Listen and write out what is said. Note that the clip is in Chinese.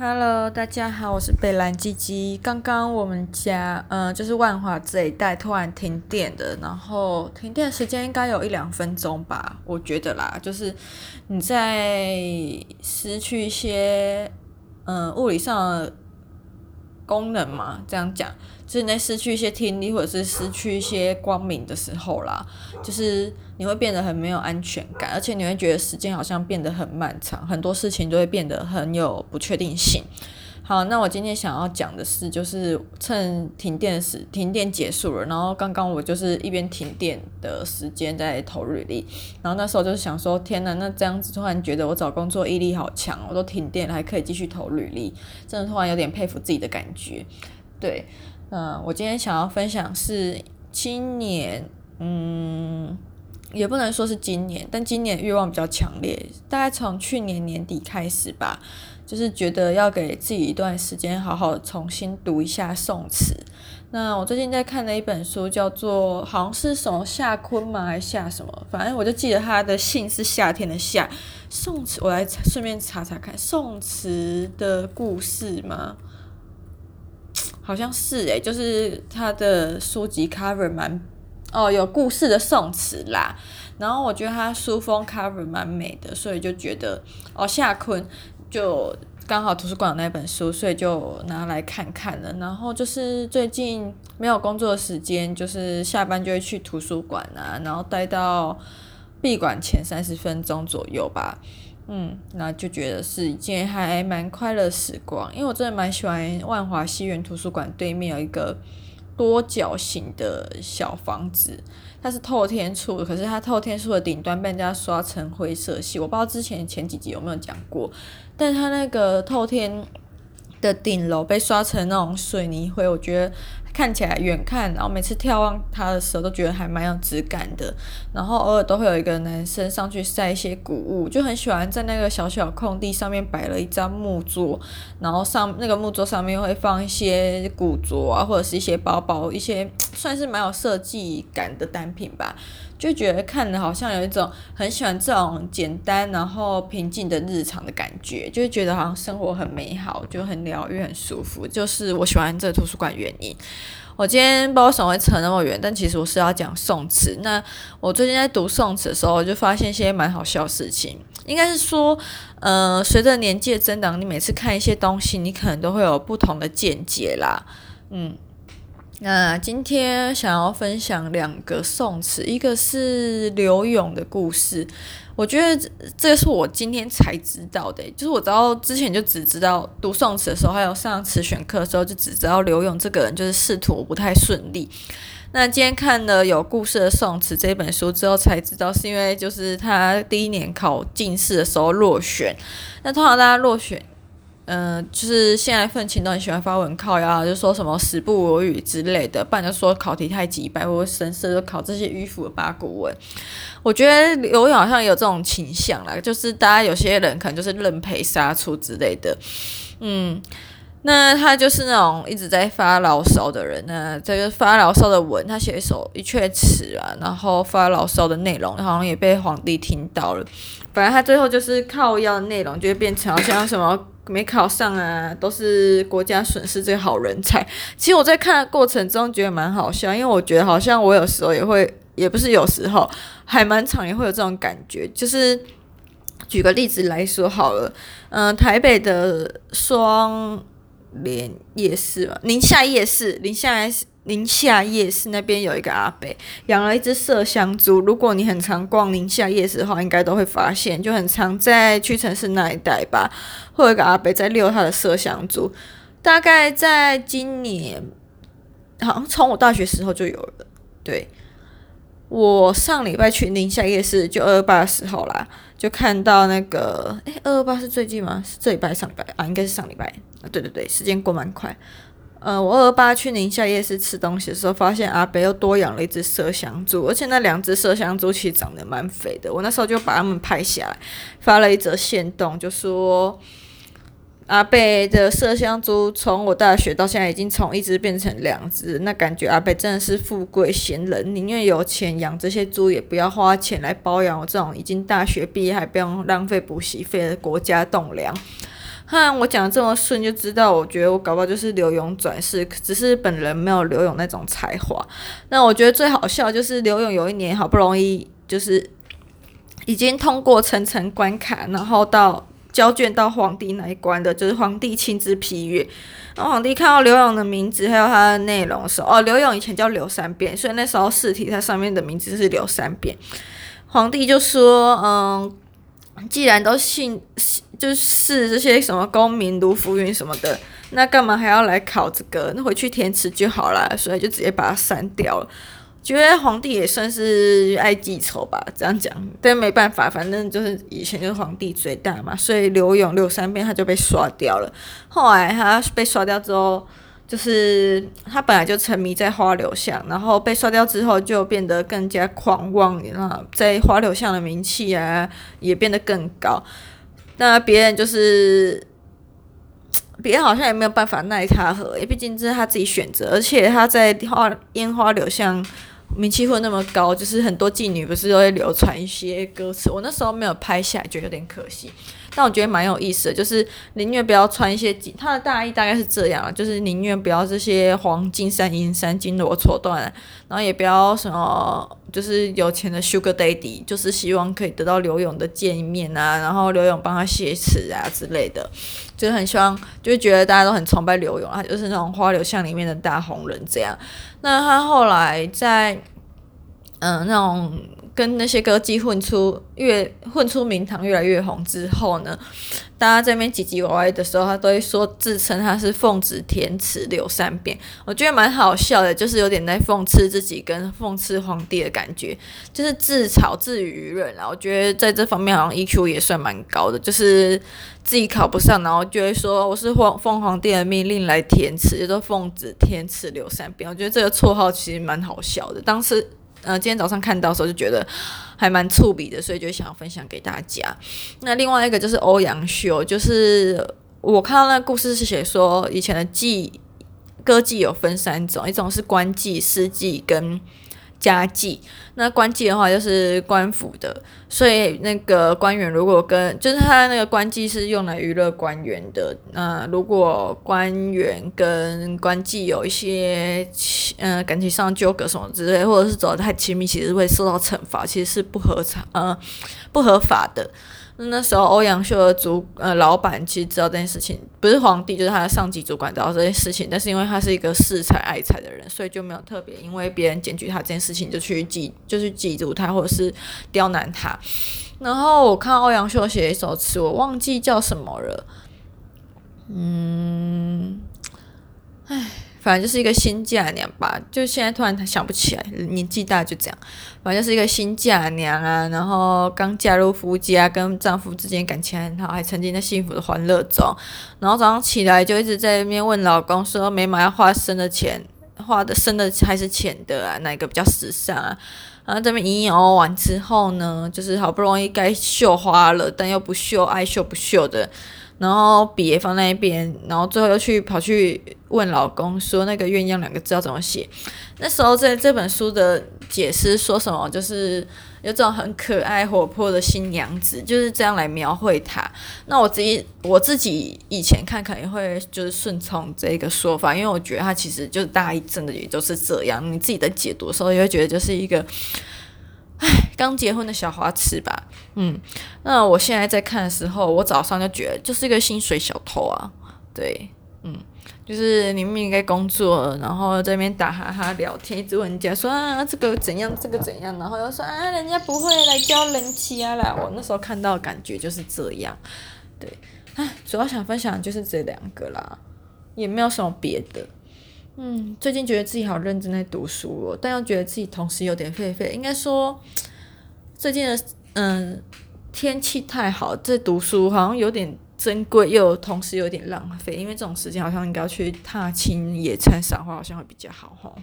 Hello，大家好，我是北蓝鸡鸡。刚刚我们家，嗯、就是万华这一带突然停电的，然后停电时间应该有一两分钟吧，我觉得啦，就是你在失去一些，嗯、物理上的功能嘛，这样讲，就是你在失去一些听力或者是失去一些光明的时候啦，就是你会变得很没有安全感，而且你会觉得时间好像变得很漫长，很多事情都会变得很有不确定性。好，那我今天想要讲的是，就是趁停电时，停电结束了，然后刚刚我就是一边停电的时间在投履历，然后那时候就是想说，天呐，那这样子突然觉得我找工作毅力好强，我都停电了还可以继续投履历，真的突然有点佩服自己的感觉。对，嗯，我今天想要分享是今年，嗯，也不能说是今年，但今年欲望比较强烈，大概从去年年底开始吧。就是觉得要给自己一段时间，好好重新读一下宋词。那我最近在看的一本书，叫做好像是什么夏坤吗？还是夏什么？反正我就记得他的姓是夏天的夏。宋词，我来顺便查查看，宋词的故事吗？好像是诶、就是他的书籍 cover 蛮哦，有故事的宋词啦。然后我觉得他书封 cover 蛮美的，所以就觉得哦，夏坤。就刚好图书馆有那本书，所以就拿来看看了。然后就是最近没有工作时间，就是下班就会去图书馆啊，然后待到闭馆前三十分钟左右吧。嗯，那就觉得是一件还蛮快乐时光，因为我真的蛮喜欢万华西园图书馆对面有一个多角形的小房子。它是透天厝，可是它透天厝的顶端被人家刷成灰色系，我不知道之前前几集有没有讲过，但它那个透天的顶楼被刷成那种水泥灰，我觉得。看起来远看，然后每次眺望它的时候，都觉得还蛮有质感的。然后偶尔都会有一个男生上去晒一些谷物，就很喜欢在那个小小空地上面摆了一张木桌，然后上那个木桌上面会放一些古着啊，或者是一些包包，一些算是蛮有设计感的单品吧。就觉得看的好像有一种很喜欢这种简单然后平静的日常的感觉，就会觉得好像生活很美好，就很疗愈、很舒服，就是我喜欢这图书馆原因。我今天不知道为什么会扯那么远，但其实我是要讲宋词。那我最近在读宋词的时候，我就发现一些蛮好笑的事情。应该是说，呃，随着年纪的增长，你每次看一些东西，你可能都会有不同的见解啦，嗯。那今天想要分享两个宋词，一个是柳永的故事。我觉得这是我今天才知道的，就是我知道之前就只知道读宋词的时候，还有上词选课的时候，就只知道刘勇这个人就是仕途不太顺利。那今天看了有故事的宋词这本书之后，才知道是因为就是他第一年考进士的时候落选。那通常大家落选。嗯、就是现在愤青都很喜欢发文靠腰，就说什么时不我与之类的，不然就说考题太机掰，或者神社就考这些迂腐的八股文。我觉得刘永好像有这种倾向啦，就是大家有些人可能就是认赔杀出之类的。嗯，那他就是那种一直在发牢骚的人呢，这个发牢骚的文，他写一首一阙词啊，然后发牢骚的内容好像也被皇帝听到了。反正他最后就是靠腰的内容，就会变成好像什么。没考上啊，都是国家损失最好人才。其实我在看的过程中觉得蛮好笑，因为我觉得好像我有时候也会，也不是有时候，海蛮常也会有这种感觉。就是举个例子来说好了，嗯、台北的双连夜市嘛，宁夏夜市，宁夏夜市。宁夏夜市那边有一个阿伯养了一只麝香猪。如果你很常逛宁夏夜市的话，应该都会发现，就很常在屈臣氏那一带吧，会有一个阿伯在遛他的麝香猪。大概在今年，好像从我大学时候就有了。对，我上礼拜去宁夏夜市，就二二八的时候啦，就看到那个，诶，二二八是最近吗？是这礼拜上礼拜啊？应该是上礼拜啊。对对对，时间过蛮快。呃，我二二八去宁夏夜市吃东西的时候，发现阿北又多养了一只麝香猪，而且那两只麝香猪其实长得蛮肥的。我那时候就把它们拍下来，发了一则线动，就说阿北的麝香猪从我大学到现在已经从一只变成两只，那感觉阿北真的是富贵闲人，宁愿有钱养这些猪，也不要花钱来包养我这种已经大学毕业还不用浪费补习费的国家栋梁。哼，我讲的这么顺，就知道我觉得我搞不好就是刘勇转世，只是本人没有刘勇那种才华。那我觉得最好笑就是刘勇有一年好不容易就是已经通过层层关卡，然后到交卷到皇帝那一关的，就是皇帝亲自批阅。然后皇帝看到刘勇的名字还有他的内容的时候，哦，刘勇以前叫刘三变，所以那时候试题它上面的名字是刘三变。皇帝就说：“嗯，既然都信，就是这些什么功名、卢浮云什么的，那干嘛还要来考这个？那回去填词就好了。所以就直接把它删掉了。觉得皇帝也算是爱记仇吧，这样讲。但没办法，反正就是以前就是皇帝最大嘛，所以刘勇、六三变他就被刷掉了。后来他被刷掉之后。”就是他本来就沉迷在花柳巷，然后被刷掉之后就变得更加狂妄，那在花柳巷的名气啊也变得更高。那别人就是别人好像也没有办法奈他何，毕竟这是他自己选择，而且他在花烟花柳巷名气会那么高，就是很多妓女不是都会流传一些歌词，我那时候没有拍下来，觉得有点可惜。但我觉得蛮有意思的，就是宁愿不要穿一些紧，他的大衣大概是这样，就是宁愿不要这些黄金山银山金罗绸缎，然后也不要什么，就是有钱的 Sugar Daddy，就是希望可以得到刘勇的见面啊，然后刘勇帮他写词啊之类的，就很希望，就觉得大家都很崇拜刘勇，他就是那种花柳巷里面的大红人这样。那他后来在，嗯、那种。跟那些歌姬混出越混出名堂，越来越红之后呢，大家在那边唧唧歪歪的时候，他都会说自称他是奉旨填词刘三变，我觉得蛮好笑的，就是有点在讽刺自己跟讽刺皇帝的感觉，就是自嘲自娱娱人啊。我觉得在这方面好像 EQ 也算蛮高的，就是自己考不上，然后就会说我是奉奉皇帝的命令来填词，就说奉旨填词刘三变。我觉得这个绰号其实蛮好笑的，当时。呃，今天早上看到的时候就觉得还蛮触笔的，所以就想要分享给大家。那另外一个就是欧阳修，就是我看到那个故事是写说以前的妓歌妓有分三种，一种是官妓、私妓跟。家妓，那官妓的话就是官府的，所以那个官员如果跟就是他那个官妓是用来娱乐官员的。那如果官员跟官妓有一些嗯、感情上纠葛什么之类，或者是走得太亲密，其实会受到惩罚，其实是不合常呃不合法的。那时候欧阳修的主呃老板其实知道这件事情，不是皇帝就是他的上级主管知道这件事情，但是因为他是一个恃财爱财的人，所以就没有特别因为别人检举他这件事情就去记就去记住他或者是刁难他。然后我看欧阳修写一首词，我忘记叫什么了，嗯，唉。反正就是一个新嫁娘吧，就现在突然想不起来，年纪大就这样。反正就是一个新嫁娘啊，然后刚嫁入夫家，跟丈夫之间感情很好，还沉浸在幸福的欢乐中。然后早上起来就一直在那边问老公说：“眉毛要画深的浅，画的深的还是浅的啊？哪个比较时尚啊？”然后这边一熬完之后呢，就是好不容易该绣花了，但又不绣，爱绣不绣的。然后笔也放在一边，然后最后又去跑去问老公说那个鸳鸯两个字要怎么写？那时候在这本书的解释说什么，就是有种很可爱活泼的新娘子，就是这样来描绘她。那我自己我自己以前看肯定会就是顺从这个说法，因为我觉得她其实就是大意真的也就是这样。你自己的解读的时候也会觉得就是一个。唉，刚结婚的小花痴吧，嗯，那我现在在看的时候，我早上就觉得就是一个薪水小偷啊，对，嗯，就是你明明应该工作，然后在那边打哈哈聊天，一直问人家说啊这个怎样，这个怎样，然后又说啊人家不会来教人家啦，我那时候看到感觉就是这样，对，唉，主要想分享就是这两个啦，也没有什么别的。嗯，最近觉得自己好认真在读书哦，但又觉得自己同时有点废废。应该说，最近的嗯天气太好，这读书好像有点珍贵，又同时有点浪费。因为这种时间好像应该要去踏青、野餐、赏花，好像会比较好哈。